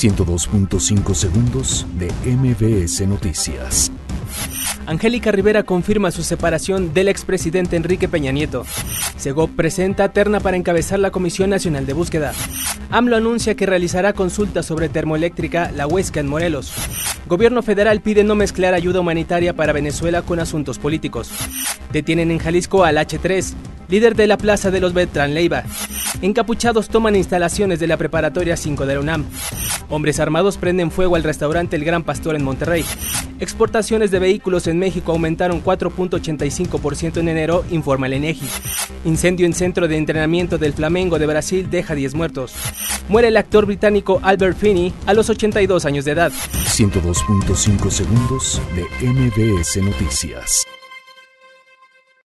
102.5 segundos de MBS Noticias. Angélica Rivera confirma su separación del expresidente Enrique Peña Nieto. Segov presenta terna para encabezar la Comisión Nacional de Búsqueda. AMLO anuncia que realizará consultas sobre termoeléctrica La Huesca en Morelos. Gobierno federal pide no mezclar ayuda humanitaria para Venezuela con asuntos políticos. Detienen en Jalisco al H3, líder de la Plaza de los Beltrán Leiva. Encapuchados toman instalaciones de la Preparatoria 5 de la UNAM. Hombres armados prenden fuego al restaurante El Gran Pastor en Monterrey. Exportaciones de vehículos en México aumentaron 4.85% en enero, informa el INEGI. Incendio en centro de entrenamiento del Flamengo de Brasil deja 10 muertos. Muere el actor británico Albert Finney a los 82 años de edad. 102.5 segundos de MBS Noticias.